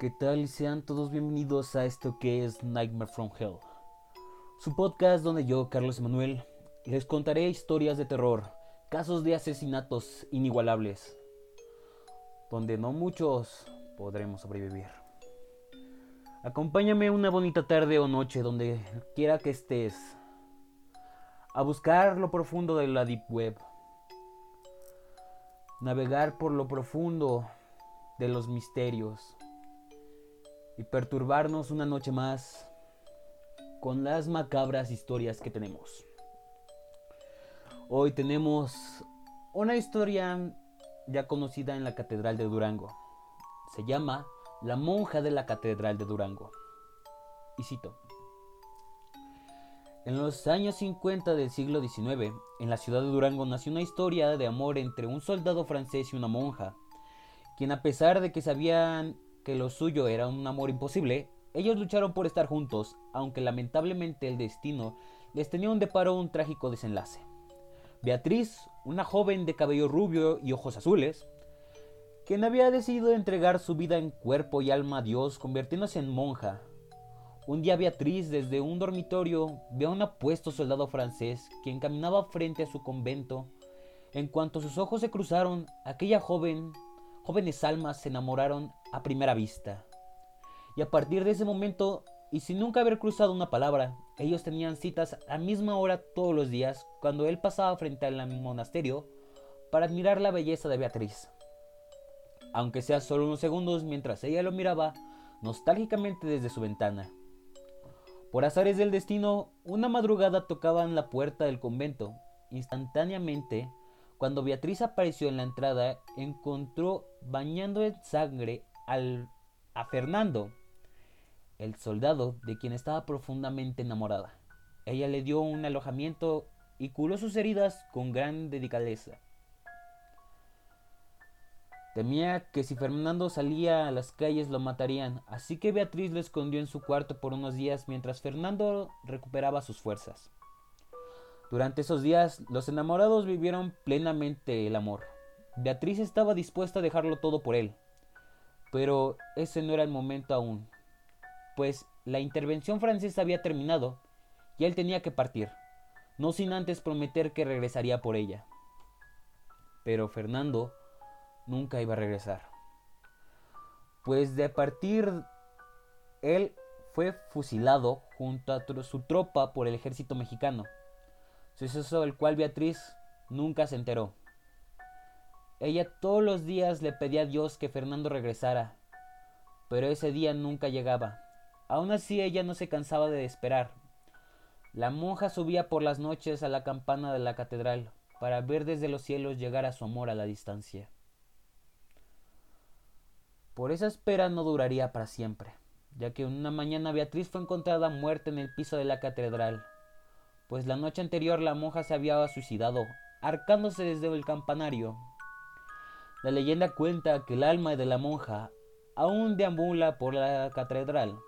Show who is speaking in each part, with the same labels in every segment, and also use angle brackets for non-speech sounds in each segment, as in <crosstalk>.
Speaker 1: ¿Qué tal? Sean todos bienvenidos a esto que es Nightmare from Hell, su podcast donde yo, Carlos Emanuel, les contaré historias de terror, casos de asesinatos inigualables, donde no muchos podremos sobrevivir. Acompáñame una bonita tarde o noche donde quiera que estés, a buscar lo profundo de la Deep Web, navegar por lo profundo de los misterios y perturbarnos una noche más con las macabras historias que tenemos. Hoy tenemos una historia ya conocida en la Catedral de Durango. Se llama La monja de la Catedral de Durango. Y cito. En los años 50 del siglo XIX, en la ciudad de Durango nació una historia de amor entre un soldado francés y una monja, quien a pesar de que sabían que lo suyo era un amor imposible, ellos lucharon por estar juntos, aunque lamentablemente el destino les tenía un deparo un trágico desenlace. Beatriz, una joven de cabello rubio y ojos azules, quien había decidido entregar su vida en cuerpo y alma a Dios, convirtiéndose en monja. Un día Beatriz desde un dormitorio ve a un apuesto soldado francés quien caminaba frente a su convento. En cuanto sus ojos se cruzaron, aquella joven, jóvenes almas se enamoraron a primera vista. Y a partir de ese momento, y sin nunca haber cruzado una palabra, ellos tenían citas a la misma hora todos los días cuando él pasaba frente al monasterio para admirar la belleza de Beatriz. Aunque sea solo unos segundos mientras ella lo miraba nostálgicamente desde su ventana. Por azares del destino, una madrugada tocaban la puerta del convento. Instantáneamente, cuando Beatriz apareció en la entrada, encontró bañando en sangre a Fernando, el soldado de quien estaba profundamente enamorada. Ella le dio un alojamiento y curó sus heridas con gran delicadeza. Temía que si Fernando salía a las calles lo matarían, así que Beatriz lo escondió en su cuarto por unos días mientras Fernando recuperaba sus fuerzas. Durante esos días, los enamorados vivieron plenamente el amor. Beatriz estaba dispuesta a dejarlo todo por él. Pero ese no era el momento aún, pues la intervención francesa había terminado y él tenía que partir, no sin antes prometer que regresaría por ella. Pero Fernando nunca iba a regresar, pues de partir él fue fusilado junto a su tropa por el ejército mexicano, suceso del cual Beatriz nunca se enteró. Ella todos los días le pedía a Dios que Fernando regresara, pero ese día nunca llegaba. Aún así ella no se cansaba de esperar. La monja subía por las noches a la campana de la catedral para ver desde los cielos llegar a su amor a la distancia. Por esa espera no duraría para siempre, ya que una mañana Beatriz fue encontrada muerta en el piso de la catedral, pues la noche anterior la monja se había suicidado, arcándose desde el campanario. La leyenda cuenta que el alma de la monja aún deambula por la catedral,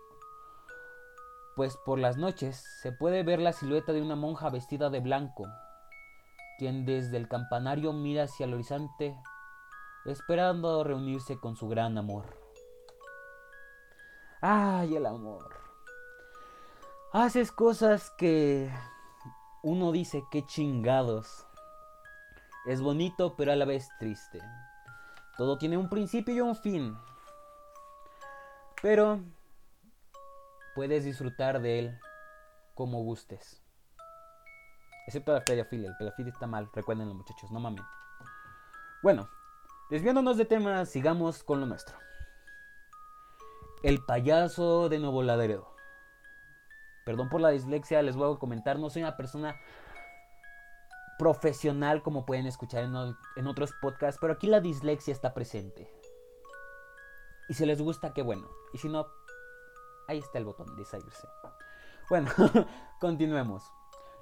Speaker 1: pues por las noches se puede ver la silueta de una monja vestida de blanco, quien desde el campanario mira hacia el horizonte, esperando reunirse con su gran amor. ¡Ay, el amor! Haces cosas que uno dice que chingados. Es bonito pero a la vez triste. Todo tiene un principio y un fin. Pero puedes disfrutar de él como gustes. Excepto la pediafilia. El pediafilia está mal. Recuérdenlo, muchachos. No mames. Bueno, desviándonos de tema, sigamos con lo nuestro. El payaso de Nuevo Laredo. Perdón por la dislexia, les voy a comentar. No soy una persona profesional como pueden escuchar en, otros podcasts, pero aquí la dislexia está presente. Y si les gusta, qué bueno. Y si no, ahí está el botón de salirse. Bueno, <laughs> continuemos.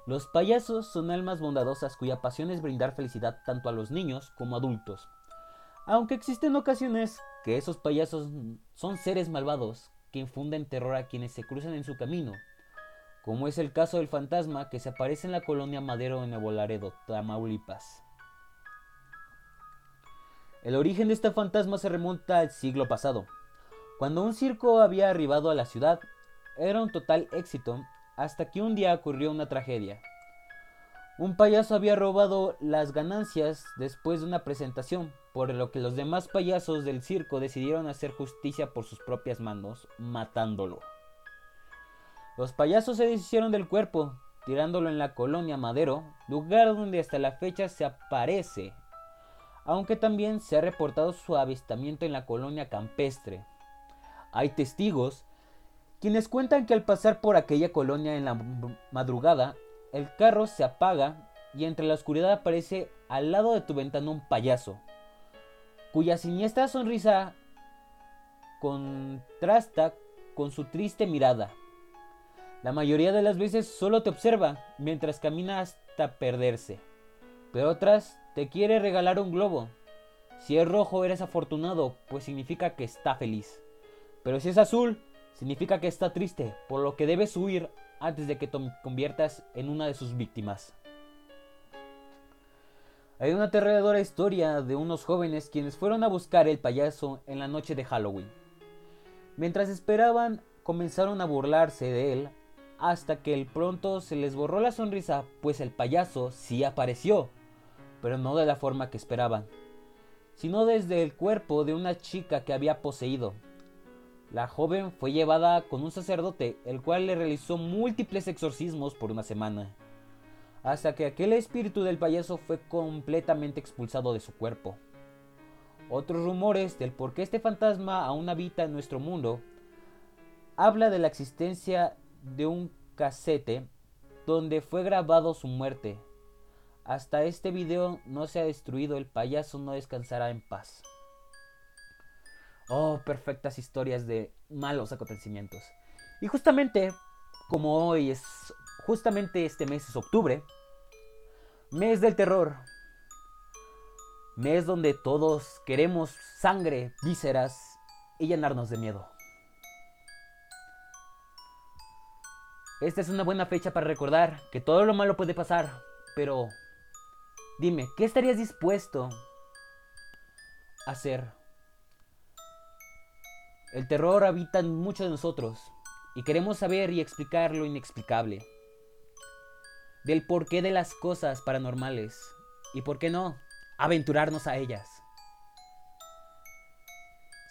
Speaker 1: Los payasos son almas bondadosas cuya pasión es brindar felicidad tanto a los niños como adultos. Aunque existen ocasiones que esos payasos son seres malvados que infunden terror a quienes se cruzan en su camino como es el caso del fantasma que se aparece en la colonia Madero de Nuevo Tamaulipas. El origen de este fantasma se remonta al siglo pasado, Cuando un circo había arribado a la ciudad, era un total éxito hasta que un día ocurrió una tragedia. Un payaso había robado las ganancias después de una presentación, por lo que los demás payasos del circo decidieron hacer justicia por sus propias manos, matándolo. Los payasos se deshicieron del cuerpo, tirándolo en la colonia Madero, lugar donde hasta la fecha se aparece, aunque también se ha reportado su avistamiento en la colonia campestre. Hay testigos quienes cuentan que al pasar por aquella colonia en la madrugada, el carro se apaga y entre la oscuridad aparece al lado de tu ventana un payaso, cuya siniestra sonrisa contrasta con su triste mirada. La mayoría de las veces solo te observa mientras camina hasta perderse, pero otras te quiere regalar un globo. Si es rojo eres afortunado, pues significa que está feliz. Pero si es azul, significa que está triste, por lo que debes huir antes de que te conviertas en una de sus víctimas. Hay una aterradora historia de unos jóvenes quienes fueron a buscar el payaso en la noche de Halloween. Mientras esperaban, comenzaron a burlarse de él hasta que el pronto se les borró la sonrisa, pues el payaso sí apareció, pero no de la forma que esperaban, sino desde el cuerpo de una chica que había poseído. La joven fue llevada con un sacerdote, el cual le realizó múltiples exorcismos por una semana, hasta que aquel espíritu del payaso fue completamente expulsado de su cuerpo. Otros rumores del por qué este fantasma aún habita en nuestro mundo habla de la existencia de un casete donde fue grabado su muerte. Hasta este video no se ha destruido, el payaso no descansará en paz. Oh, perfectas historias de malos acontecimientos. Y justamente, como hoy es, justamente este mes es octubre, mes del terror, mes donde todos queremos sangre, vísceras y llenarnos de miedo. Esta es una buena fecha para recordar que todo lo malo puede pasar, pero dime, ¿qué estarías dispuesto a hacer el terror habita en muchos de nosotros y queremos saber y explicar lo inexplicable. Del porqué de las cosas paranormales y, por qué no, aventurarnos a ellas.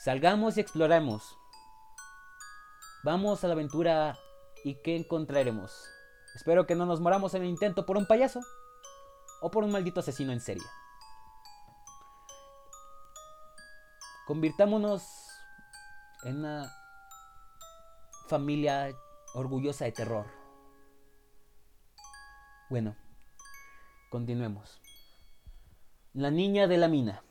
Speaker 1: Salgamos y exploremos. Vamos a la aventura y ¿qué encontraremos? Espero que no nos moramos en el intento por un payaso o por un maldito asesino en serie. Convirtámonos en una familia orgullosa de terror. Bueno, continuemos. La niña de la mina.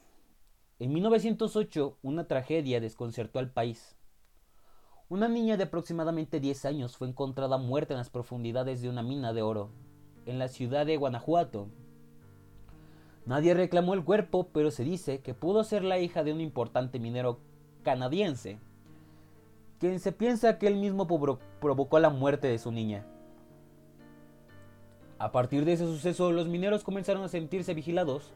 Speaker 1: En 1908, una tragedia desconcertó al país. Una niña de aproximadamente 10 años fue encontrada muerta en las profundidades de una mina de oro, en la ciudad de Guanajuato. Nadie reclamó el cuerpo, pero se dice que pudo ser la hija de un importante minero canadiense quien se piensa que él mismo provocó la muerte de su niña. A partir de ese suceso, los mineros comenzaron a sentirse vigilados,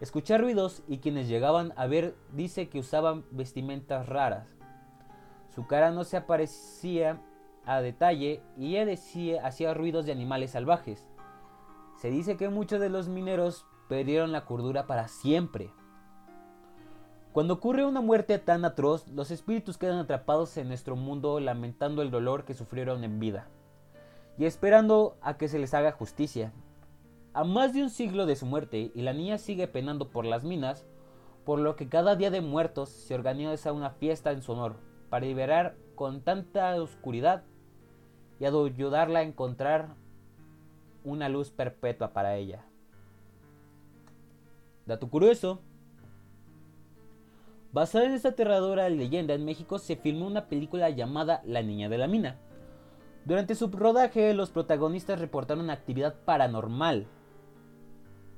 Speaker 1: escuchar ruidos y quienes llegaban a ver dice que usaban vestimentas raras. Su cara no se aparecía a detalle y ella decía, hacía ruidos de animales salvajes. Se dice que muchos de los mineros perdieron la cordura para siempre. Cuando ocurre una muerte tan atroz, los espíritus quedan atrapados en nuestro mundo lamentando el dolor que sufrieron en vida y esperando a que se les haga justicia. A más de un siglo de su muerte y la niña sigue penando por las minas, por lo que cada día de muertos se organiza una fiesta en su honor para liberar con tanta oscuridad y ayudarla a encontrar una luz perpetua para ella. Dato curioso, Basada en esta aterradora leyenda, en México se filmó una película llamada La Niña de la Mina. Durante su rodaje, los protagonistas reportaron actividad paranormal.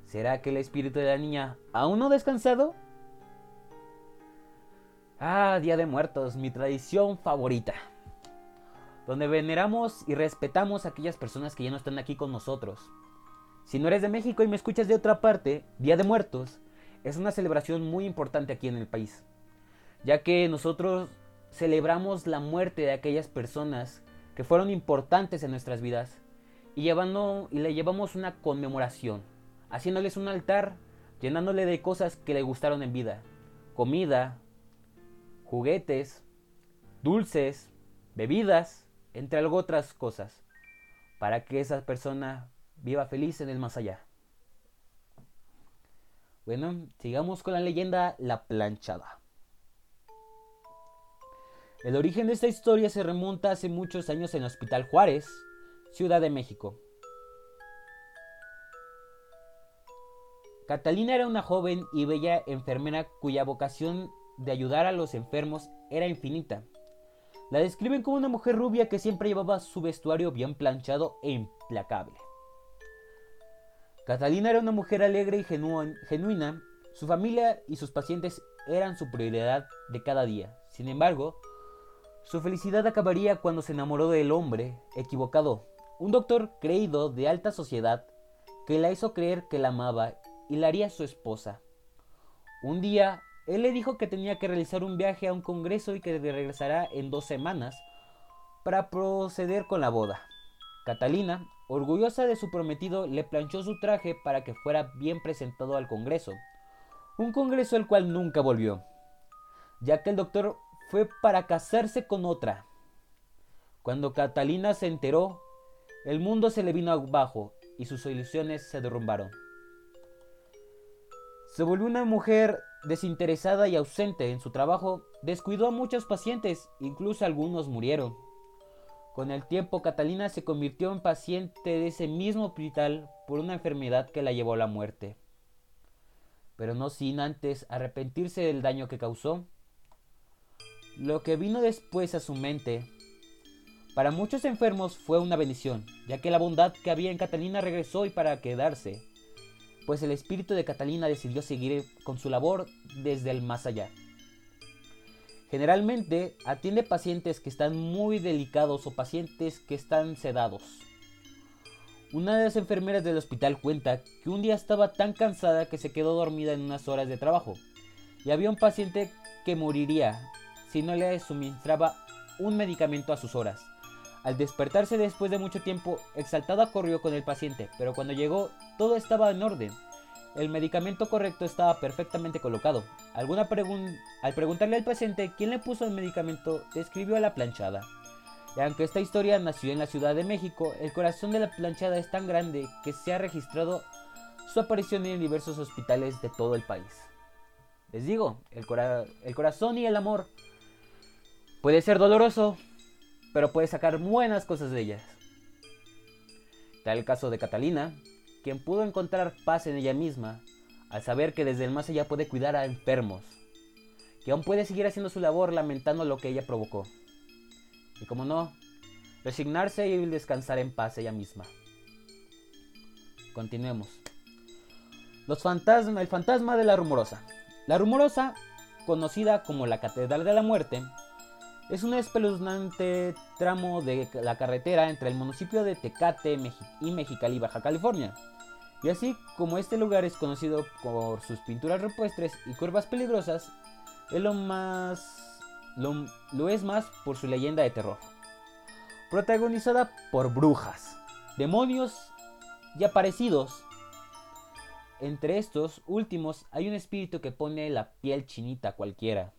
Speaker 1: ¿Será que el espíritu de la niña aún no ha descansado? Ah, Día de Muertos, mi tradición favorita. Donde veneramos y respetamos a aquellas personas que ya no están aquí con nosotros. Si no eres de México y me escuchas de otra parte, Día de Muertos es una celebración muy importante aquí en el país, ya que nosotros celebramos la muerte de aquellas personas que fueron importantes en nuestras vidas y, llevando, y le llevamos una conmemoración, haciéndoles un altar, llenándole de cosas que le gustaron en vida, comida, juguetes, dulces, bebidas, entre algo otras cosas, para que esa persona viva feliz en el más allá. Bueno, sigamos con la leyenda La planchada. El origen de esta historia se remonta hace muchos años en el Hospital Juárez, Ciudad de México. Catalina era una joven y bella enfermera cuya vocación de ayudar a los enfermos era infinita. La describen como una mujer rubia que siempre llevaba su vestuario bien planchado e implacable. Catalina era una mujer alegre y genuina. Su familia y sus pacientes eran su prioridad de cada día. Sin embargo, su felicidad acabaría cuando se enamoró del hombre equivocado, un doctor creído de alta sociedad que la hizo creer que la amaba y la haría su esposa. Un día, él le dijo que tenía que realizar un viaje a un congreso y que regresará en dos semanas para proceder con la boda. Catalina, orgullosa de su prometido, le planchó su traje para que fuera bien presentado al congreso, un congreso al cual nunca volvió, ya que el doctor fue para casarse con otra. Cuando Catalina se enteró, el mundo se le vino abajo y sus ilusiones se derrumbaron. Se volvió una mujer desinteresada y ausente en su trabajo, descuidó a muchos pacientes, incluso algunos murieron. Con el tiempo, Catalina se convirtió en paciente de ese mismo hospital por una enfermedad que la llevó a la muerte. Pero no sin antes arrepentirse del daño que causó lo que vino después a su mente, para muchos enfermos fue una bendición, ya que la bondad que había en Catalina regresó y para quedarse, pues el espíritu de Catalina decidió seguir con su labor desde el más allá. Generalmente atiende pacientes que están muy delicados o pacientes que están sedados. Una de las enfermeras del hospital cuenta que un día estaba tan cansada que se quedó dormida en unas horas de trabajo y había un paciente que moriría si no le suministraba un medicamento a sus horas. Al despertarse después de mucho tiempo, exaltada corrió con el paciente, pero cuando llegó todo estaba en orden. El medicamento correcto estaba perfectamente colocado. Al preguntarle al paciente quién le puso el medicamento, describió a la planchada. Y aunque esta historia nació en la Ciudad de México, el corazón de la planchada es tan grande que se ha registrado su aparición en diversos hospitales de todo el país. Les digo, el, el corazón y el amor Puede ser doloroso, pero puede sacar buenas cosas de ellas. Tal el caso de Catalina, quien pudo encontrar paz en ella misma al saber que desde el más allá puede cuidar a enfermos, que aún puede seguir haciendo su labor lamentando lo que ella provocó. Y como no, resignarse y descansar en paz ella misma. Continuemos. Los el fantasma de la rumorosa. La rumorosa, conocida como la Catedral de la Muerte, es un espeluznante tramo de la carretera entre el municipio de Tecate y Mexicali, Baja California. Y así como este lugar es conocido por sus pinturas rupestres y curvas peligrosas, es lo más lo, lo es más por su leyenda de terror. Protagonizada por brujas, demonios y aparecidos. Entre estos últimos hay un espíritu que pone la piel chinita a cualquiera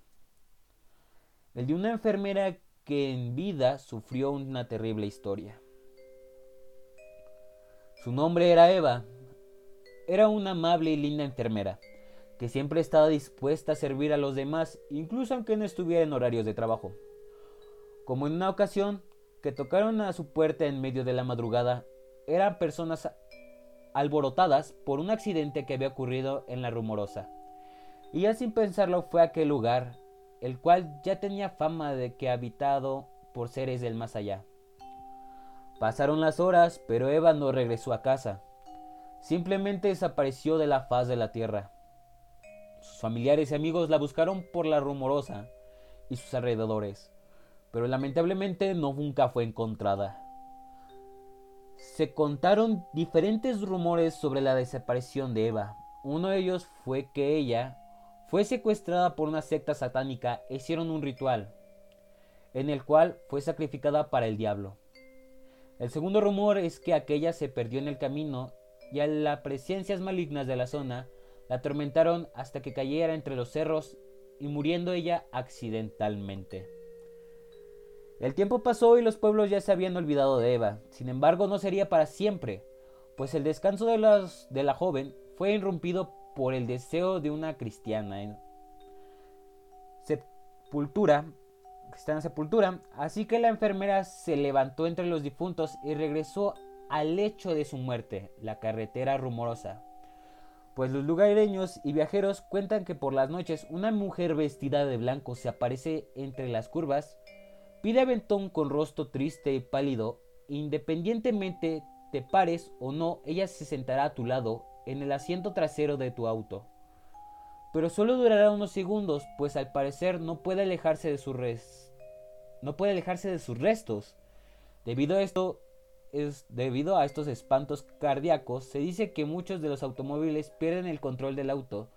Speaker 1: el de una enfermera que en vida sufrió una terrible historia. Su nombre era Eva. Era una amable y linda enfermera, que siempre estaba dispuesta a servir a los demás, incluso aunque no estuviera en horarios de trabajo. Como en una ocasión que tocaron a su puerta en medio de la madrugada, eran personas alborotadas por un accidente que había ocurrido en la rumorosa. Y ya sin pensarlo fue a aquel lugar el cual ya tenía fama de que habitado por seres del más allá. Pasaron las horas, pero Eva no regresó a casa. Simplemente desapareció de la faz de la tierra. Sus familiares y amigos la buscaron por la rumorosa y sus alrededores, pero lamentablemente no nunca fue encontrada. Se contaron diferentes rumores sobre la desaparición de Eva. Uno de ellos fue que ella fue secuestrada por una secta satánica e hicieron un ritual. en el cual fue sacrificada para el diablo. El segundo rumor es que aquella se perdió en el camino y a las presencias malignas de la zona la atormentaron hasta que cayera entre los cerros y muriendo ella accidentalmente. El tiempo pasó y los pueblos ya se habían olvidado de Eva. Sin embargo, no sería para siempre, pues el descanso de, de la joven fue irrumpido por el deseo de una cristiana en sepultura, cristiana sepultura, así que la enfermera se levantó entre los difuntos y regresó al lecho de su muerte, la carretera rumorosa. Pues los lugareños y viajeros cuentan que por las noches una mujer vestida de blanco se aparece entre las curvas, pide aventón con rostro triste y pálido, independientemente te pares o no, ella se sentará a tu lado en el asiento trasero de tu auto. Pero solo durará unos segundos, pues al parecer no puede alejarse de sus res... no puede alejarse de sus restos. Debido a esto, es, debido a estos espantos cardíacos, se dice que muchos de los automóviles pierden el control del auto,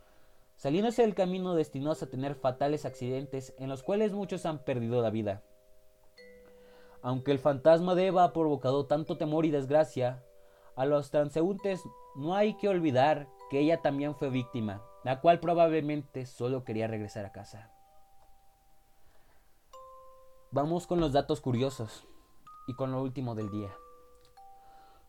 Speaker 1: saliéndose del camino destinados a tener fatales accidentes en los cuales muchos han perdido la vida. Aunque el fantasma de Eva ha provocado tanto temor y desgracia, a los transeúntes no hay que olvidar que ella también fue víctima, la cual probablemente solo quería regresar a casa. Vamos con los datos curiosos y con lo último del día.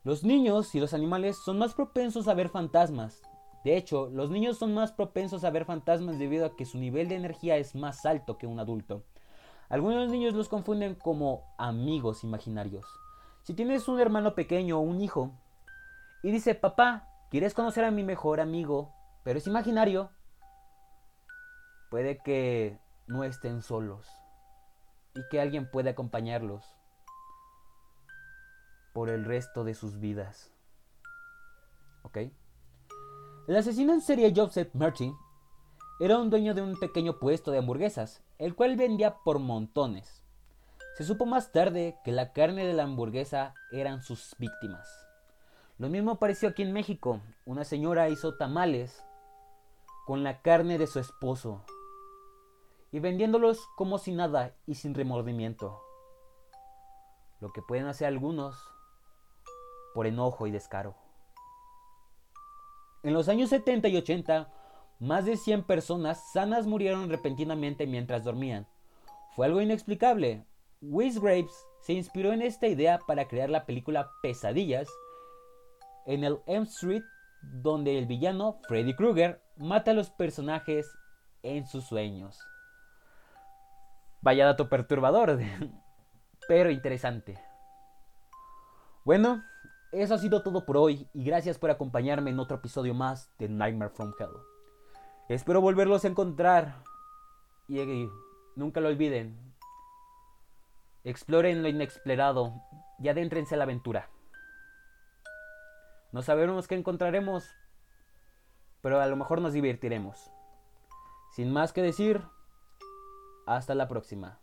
Speaker 1: Los niños y los animales son más propensos a ver fantasmas. De hecho, los niños son más propensos a ver fantasmas debido a que su nivel de energía es más alto que un adulto. Algunos niños los confunden como amigos imaginarios. Si tienes un hermano pequeño o un hijo y dice, papá, ¿quieres conocer a mi mejor amigo? Pero es imaginario. Puede que no estén solos y que alguien pueda acompañarlos por el resto de sus vidas. ¿Ok? El asesino en serie Joseph Murphy era un dueño de un pequeño puesto de hamburguesas, el cual vendía por montones. Se supo más tarde que la carne de la hamburguesa eran sus víctimas. Lo mismo apareció aquí en México. Una señora hizo tamales con la carne de su esposo y vendiéndolos como si nada y sin remordimiento. Lo que pueden hacer algunos por enojo y descaro. En los años 70 y 80, más de 100 personas sanas murieron repentinamente mientras dormían. Fue algo inexplicable. Wes Graves se inspiró en esta idea para crear la película Pesadillas en el M Street, donde el villano Freddy Krueger mata a los personajes en sus sueños. Vaya dato perturbador, <laughs> pero interesante. Bueno, eso ha sido todo por hoy y gracias por acompañarme en otro episodio más de Nightmare from Hell. Espero volverlos a encontrar. Y, nunca lo olviden. Exploren lo inexplorado y adéntrense a la aventura. No sabemos qué encontraremos, pero a lo mejor nos divertiremos. Sin más que decir, hasta la próxima.